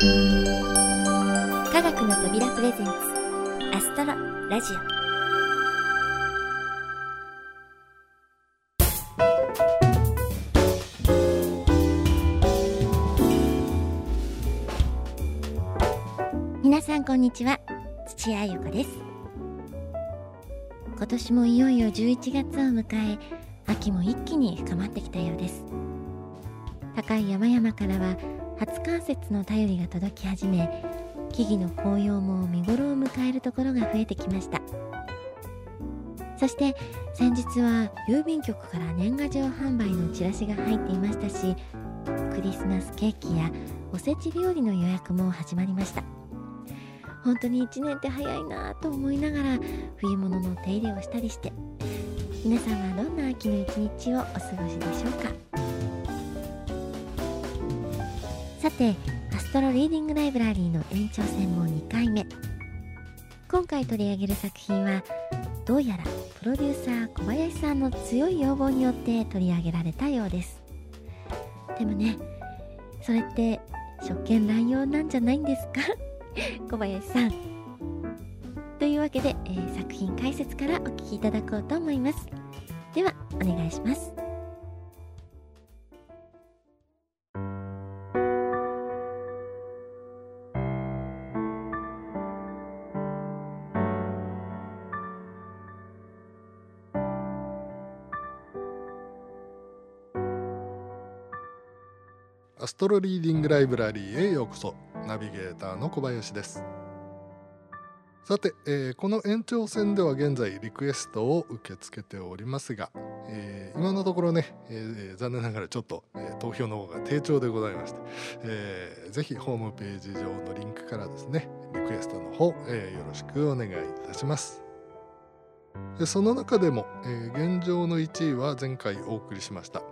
科学の扉プレゼンツアストロラジオ。皆さんこんにちは土屋ゆ子です。今年もいよいよ11月を迎え秋も一気に深まってきたようです。高い山々からは初冠雪の便りが届き始め木々の紅葉も見頃を迎えるところが増えてきました。そして先日は郵便局から年賀状販売のチラシが入っていましたしクリスマスケーキやおせち料理の予約も始まりました。本当に1年って早いなと思いながら冬物の手入れをしたりして皆さんはどんな秋の一日をお過ごしでしょうか？さてアストロリーディングライブラリーの延長戦も2回目。今回取り上げる作品はどうやらプロデューサー小林さんの強い要望によって取り上げられたようです。でもねそれって職権乱用なんじゃないんですか？小林さん。というわけで、えー、作品解説からお聞きいただこうと思います。ではお願いします。トロリーディングライブラリーへようこそ。ナビゲーターの小林です。さて、えー、この延長戦では現在リクエストを受け付けておりますが、えー、今のところね、えー、残念ながらちょっと、え投票の方が低調でございまして、えー、ぜひホームページ上のリンクからですねリクエストの方、えよろしくお願いいたします。でその中でも、え現状の1位は前回お送りしました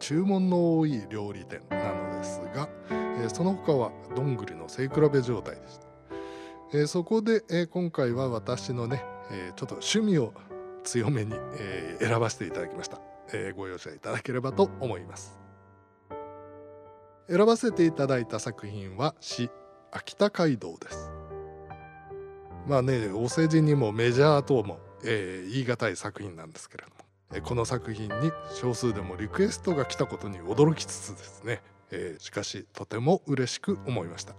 注文の多い料理店なのでですが、えその他はどんぐりの背比べ状態でした、えそこで、え今回は私のね、えちょっと趣味を強めに、え選ばせていただきました、えご容赦いただければと思います。選ばせていただいた作品は詩秋田街道です。まあねお世辞にもメジャーとも、えー、言い難い作品なんですけれどもこの作品に少数でもリクエストが来たことに驚きつつですね、えー、しかしとても嬉しく思いました。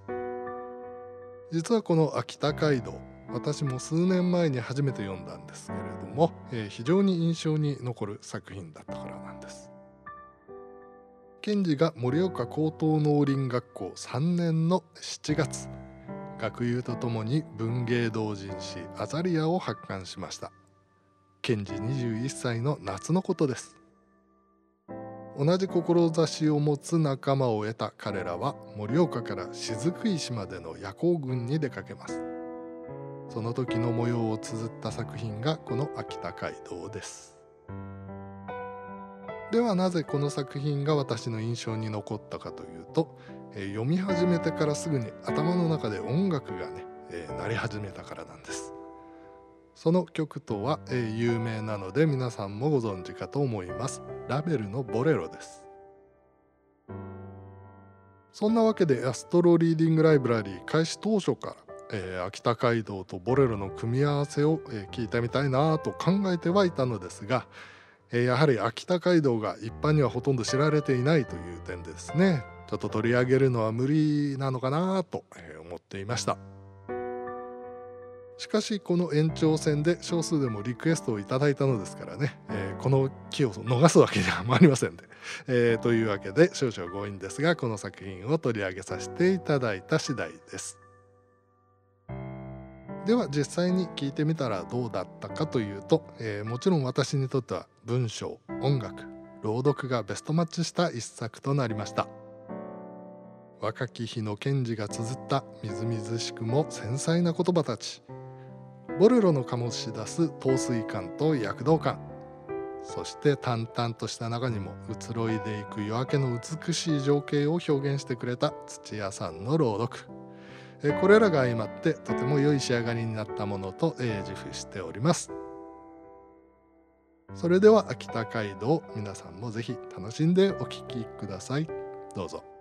実はこの秋田街道私も数年前に初めて読んだんですけれども、えー、非常に印象に残る作品だったからなんです。賢治が盛岡高等農林学校3年の7月学友とともに文芸同人誌「アザリア」を発刊しました。賢治21歳の夏のことです。同じ志を持つ仲間を得た彼らは盛岡から雫石までの夜行軍に出かけます。その時の模様を綴った作品がこの秋田街道です。ではなぜこの作品が私の印象に残ったかというと、え、読み始めてからすぐに頭の中で音楽がね、えー、鳴り始めたからなんです。その曲とは、えー、有名なので皆さんもご存知かと思います。ラベルのボレロです。そんなわけでアストロリーディングライブラリー開始当初から、えー、秋田街道とボレロの組み合わせを、えー、聞いてみたいなと考えてはいたのですが、えー、やはり秋田街道が一般にはほとんど知られていないという点ですね。ちょっと取り上げるのは無理なのかなと思っていました。しかしこの延長戦で少数でもリクエストをいただいたのですからね、えー、この機を逃すわけにはありませんで、えー、というわけで少々強引ですがこの作品を取り上げさせていただいた次第です。では実際に聞いてみたらどうだったかというと、えー、もちろん私にとっては文章音楽朗読がベストマッチした一作となりました。若き日の賢治が綴ったみずみずしくも繊細な言葉たち。ボレロの醸し出す陶酔感と躍動感そして淡々とした中にも移ろいでいく夜明けの美しい情景を表現してくれた土屋さんの朗読。これらが相まってとても良い仕上がりになったものと自負しております。それでは秋田街道皆さんもぜひ楽しんでお聴きください。どうぞ。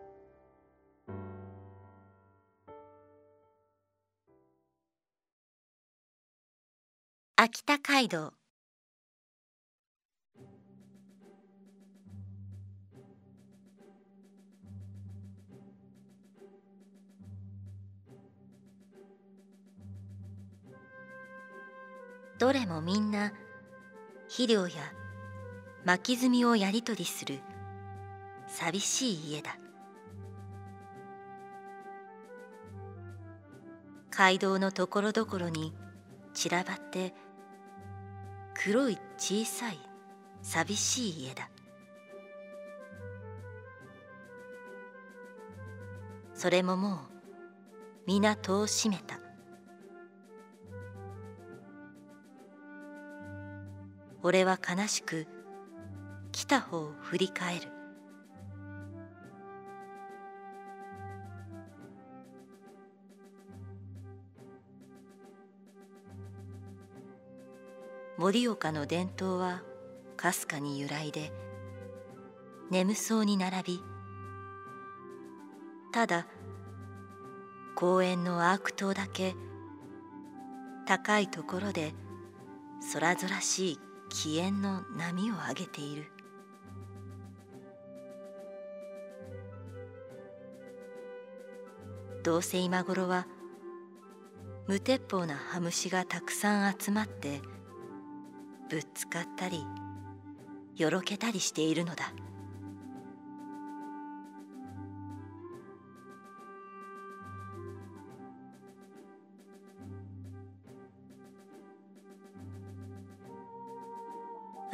秋田街道。どれもみんな肥料や巻き炭をやり取りする寂しい家だ。街道のところどころに散らばって黒い小さい寂しい家だ。それももう皆戸を閉めた。俺は悲しく来た方を振り返る。盛岡の伝統はかすかに揺らいで眠そうに並びただ公園のアーク島だけ高いところで空空しい気縁の波を上げている。どうせ今頃は無鉄砲な羽虫がたくさん集まってぶつかったりよろけたりしているのだ。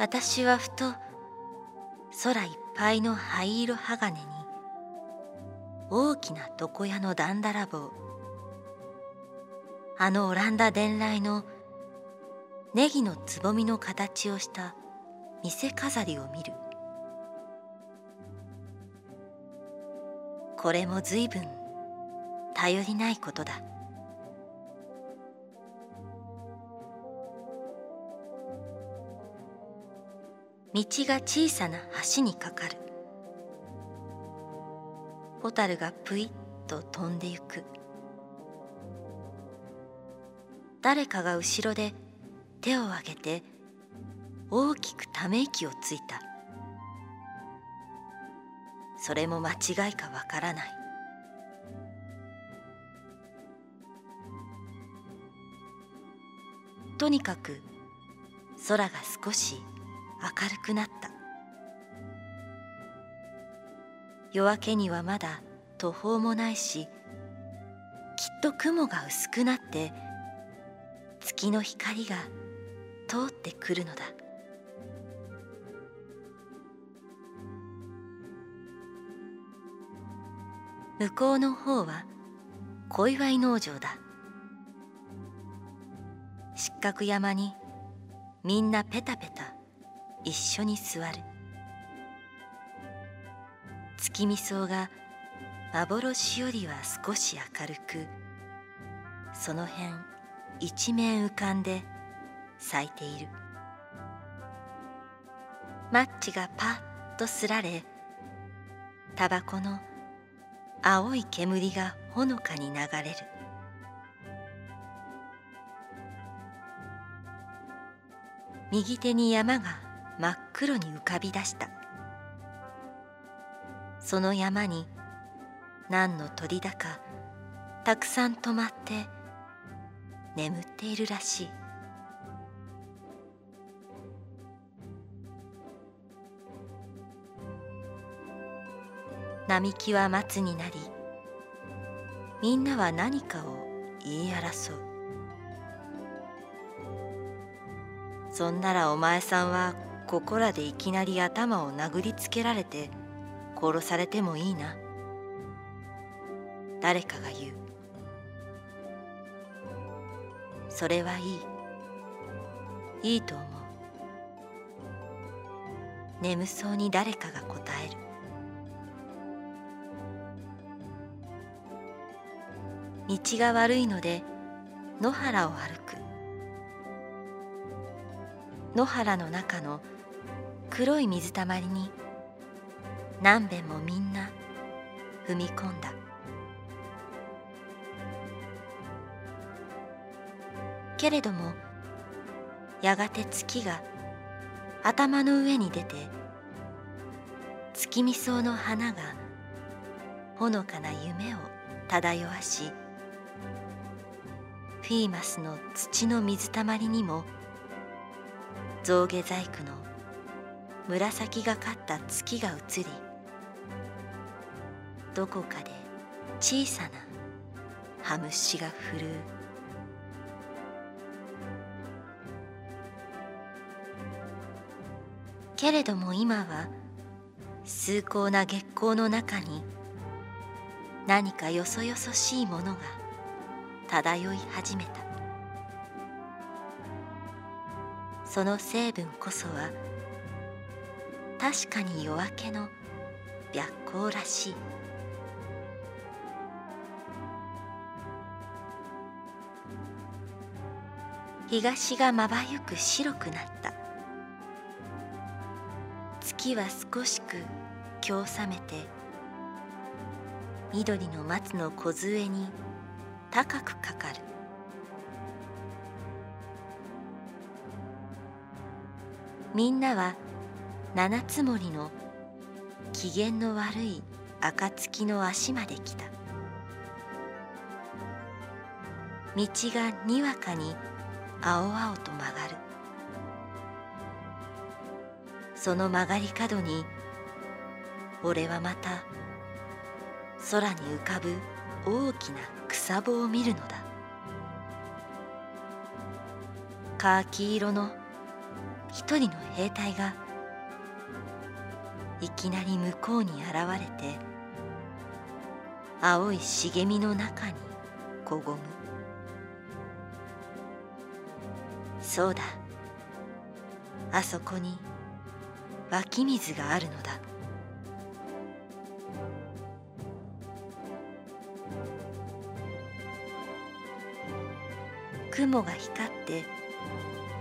私はふと空いっぱいの灰色鋼に大きな床屋のだんだらぼうあのオランダ伝来のネギのつぼみの形をした店飾りを見る。これも随分頼りないことだ。道が小さな橋にかかる。ホタルがぷいっと飛んでゆく。誰かが後ろで手を挙げて大きくため息をついた。それも間違いかわからない。とにかく空が少し明るくなった。夜明けにはまだ途方もないしきっと雲が薄くなって月の光が通ってくるのだ。向こうの方は小祝農場だ。失格山にみんなペタペタ一緒に座る。月見草が幻よりは少し明るくその辺一面浮かんで咲いている。マッチがパッとすられタバコの青い煙がほのかに流れる。右手に山が真っ黒に浮かび出した。その山に何の鳥だかたくさん止まって眠っているらしい。並木は松になりみんなは何かを言い争う。そんならお前さんはここらでいきなり頭を殴りつけられて殺されてもいいな。誰かが言う。それはいい。いいと思う。眠そうに誰かが答える。道が悪いので野原を歩く。野原の中の黒い水たまりに何べんもみんな踏み込んだ。けれどもやがて月が頭の上に出て月見草の花がほのかな夢を漂わしフィーマスの土の水たまりにも象牙細工の紫がかった月が映りどこかで小さなハムシが震うけれども今は崇高な月光の中に何かよそよそしいものが漂い始めた。その成分こそは確かに夜明けの白光らしい。東がまばゆく白くなった。月は少しく今日覚めて緑の松の梢に高くかかる。みんなは七つ森の機嫌の悪い暁の足まで来た。道がにわかに青々と曲がる。その曲がり角に俺はまた空に浮かぶ大きな草穂を見るのだ。カーキ色の一人の兵隊がいきなり向こうに現れて青い茂みの中にこごむ。そうだ。あそこに湧き水があるのだ。雲が光って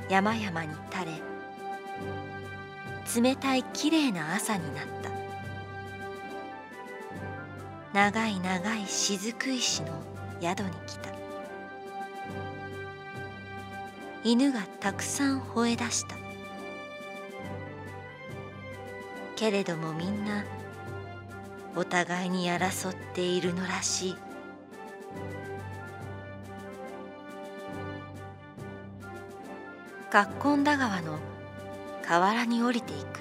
山々に垂れ冷たいきれいな朝になった。長い長い雫石の宿に来た。犬がたくさん吠え出した。けれどもみんなお互いに争っているのらしい。カッコンダ川の河原に降りていく。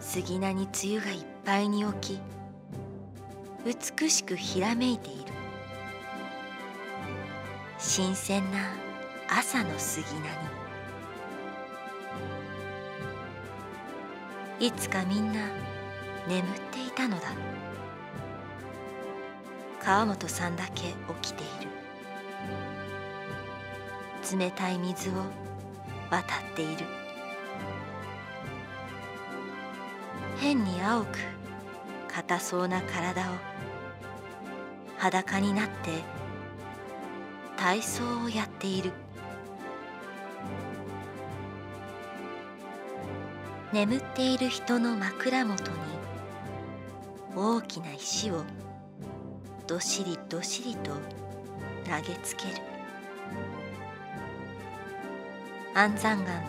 杉菜に梅雨がいっぱいに起き美しくひらめいている。新鮮な朝の杉菜に。いつかみんな眠っていたのだ。川本さんだけ起きている。冷たい水を渡っている。変に青く硬そうな体を裸になって体操をやっている。眠っている人の枕元に大きな石をどしりどしりと投げつける。安山岩の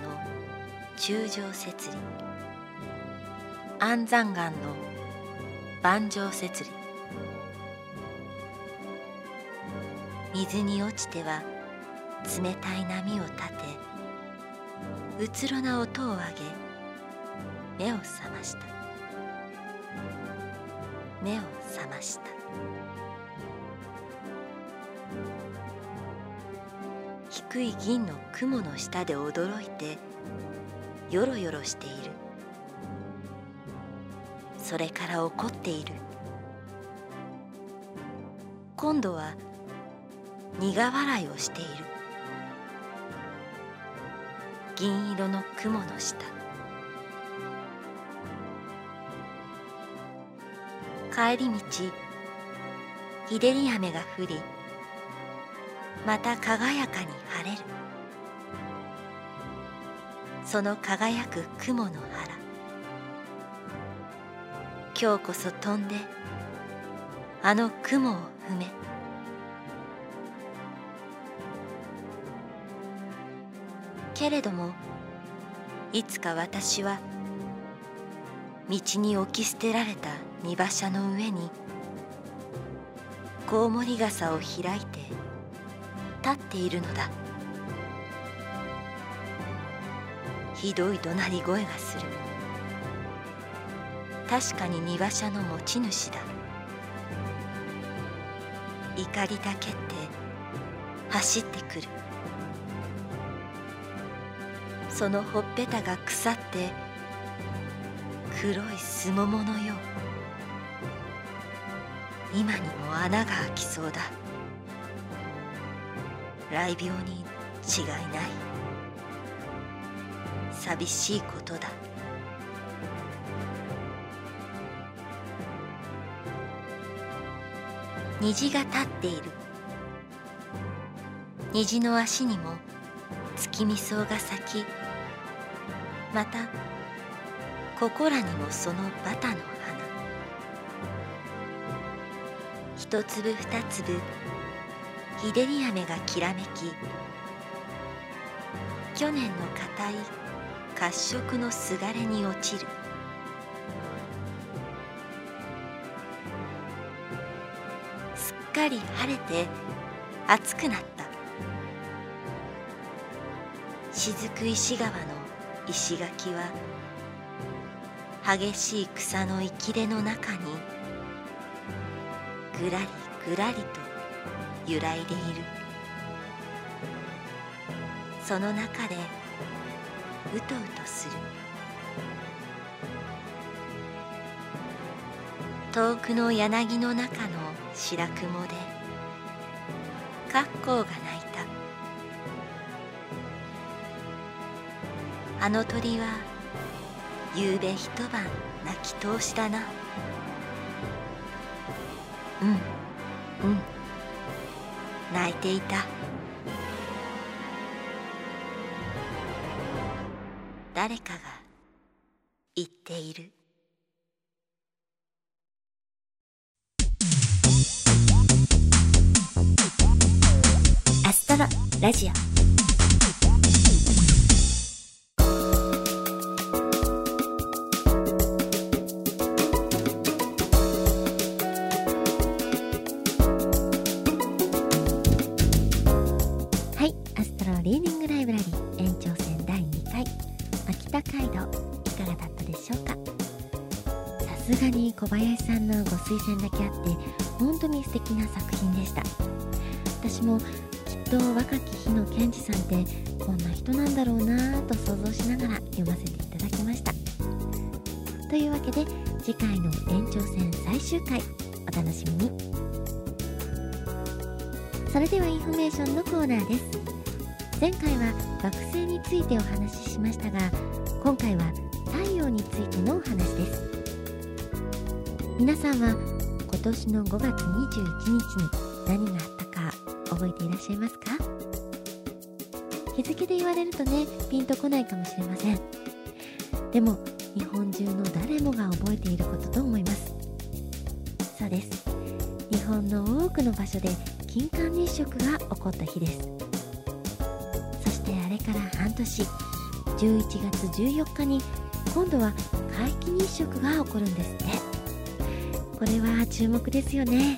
中上節理。安山岩の盤上節理。水に落ちては冷たい波を立てうつろな音を上げ目を覚ました。目を覚ました。低い銀の雲の下で驚いてよろよろしている。それから怒っている。今度は苦笑いをしている。銀色の雲の下。帰り道日照り雨が降りまた輝かに晴れる。その輝く雲の原今日こそ飛んであの雲を踏め。けれどもいつか私は道に置き捨てられた荷馬車の上にコウモリ傘を開いて立っているのだ。ひどい怒鳴り声がする。確かに荷馬車の持ち主だ。怒りだけって走ってくる。そのほっぺたが腐って黒いすもものよう。今にも穴が開きそうだ。雷病に違いない。寂しいことだ。虹が立っている。虹の足にも月見草が咲きまたここらにもそのバタの花。一粒二粒日照り雨がきらめき去年の硬い褐色のすがれに落ちる。すっかり晴れて暑くなった。雫石川の石垣は激しい草の生きれの中にぐらりぐらりと揺らいでいる。その中でうとうとする。遠くの柳の中の白雲で格好が鳴いた。あの鳥は夕べ一晩泣き通しだな。うんうん。泣いていた。誰かが言っている。アストロラジオ。若き日の賢治さんってこんな人なんだろうなぁと想像しながら読ませていただきました。というわけで次回の延長戦最終回お楽しみに。それではインフォメーションのコーナーです。前回は学生についてお話ししましたが今回は太陽についてのお話です。皆さんは今年の5月21日に何があったか覚えていらっしゃいますか？日付で言われるとねピンとこないかもしれません。でも日本中の誰もが覚えていることと思います。そうです。日本の多くの場所で金環日食が起こった日です。そしてあれから半年。11月14日に今度は皆既日食が起こるんですって。これは注目ですよね。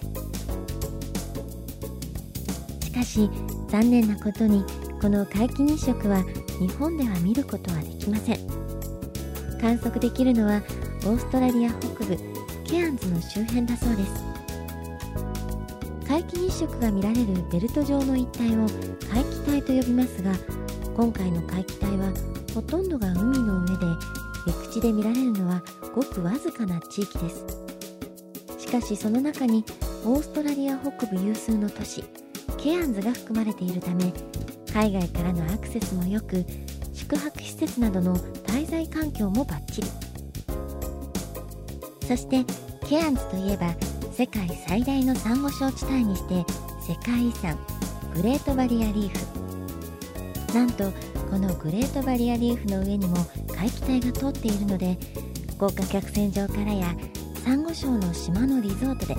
しかし残念なことにこの皆既日食は日本では見ることはできません。観測できるのはオーストラリア北部ケアンズの周辺だそうです。皆既日食が見られるベルト状の一帯を皆既帯と呼びますが今回の皆既帯はほとんどが海の上で陸地で見られるのはごくわずかな地域です。しかしその中にオーストラリア北部有数の都市ケアンズが含まれているため海外からのアクセスも良く宿泊施設などの滞在環境もバッチリ。そしてケアンズといえば世界最大のサンゴ礁地帯にして世界遺産グレートバリアリーフ。なんとこのグレートバリアリーフの上にも海気帯が通っているので豪華客船場からやサンゴ礁の島のリゾートで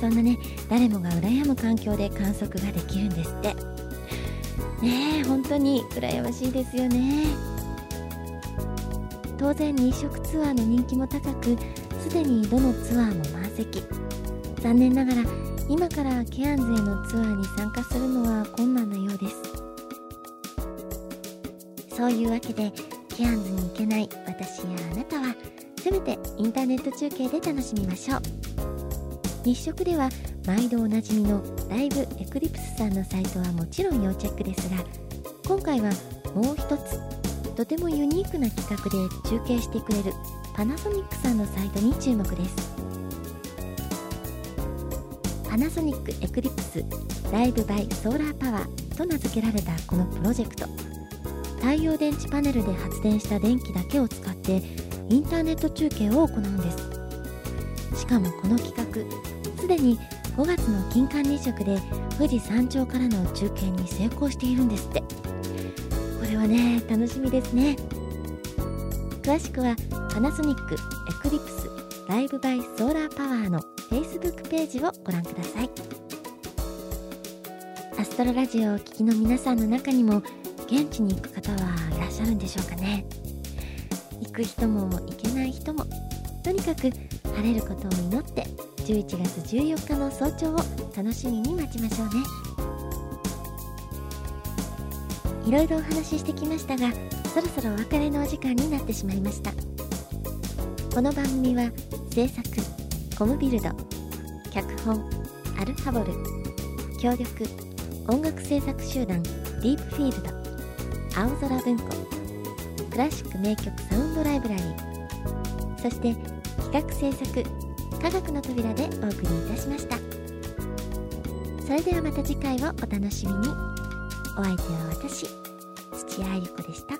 そんなね誰もが羨む環境で観測ができるんですって。ねえ本当に羨ましいですよね。当然日食ツアーの人気も高くすでにどのツアーも満席。残念ながら今からケアンズへのツアーに参加するのは困難なようです。そういうわけでケアンズに行けない私やあなたはせめてインターネット中継で楽しみましょう。日食では毎度おなじみのライブエクリプスさんのサイトはもちろん要チェックですが今回はもう一つとてもユニークな企画で中継してくれるパナソニックさんのサイトに注目です。パナソニックエクリプスライブバイソーラーパワーと名付けられたこのプロジェクト。太陽電池パネルで発電した電気だけを使ってインターネット中継を行うんです。しかもこの企画すでに5月の金環日食で富士山頂からの中継に成功しているんですって。これはね楽しみですね。詳しくはパナソニックエクリプスライブバイソーラーパワーの Facebook ページをご覧ください。アストロラジオをお聴きの皆さんの中にも現地に行く方はいらっしゃるんでしょうかね。行く人も行けない人もとにかく晴れることを祈って11月14日の早朝を楽しみに待ちましょうね。いろいろお話ししてきましたがそろそろお別れのお時間になってしまいました。この番組は制作コムビルド脚本アルファボル協力音楽制作集団ディープフィールド青空文庫クラシック名曲サウンドライブラリーそして企画制作科学の扉でお送りいたしました。それではまた次回をお楽しみに。お相手は私土屋愛理子でした。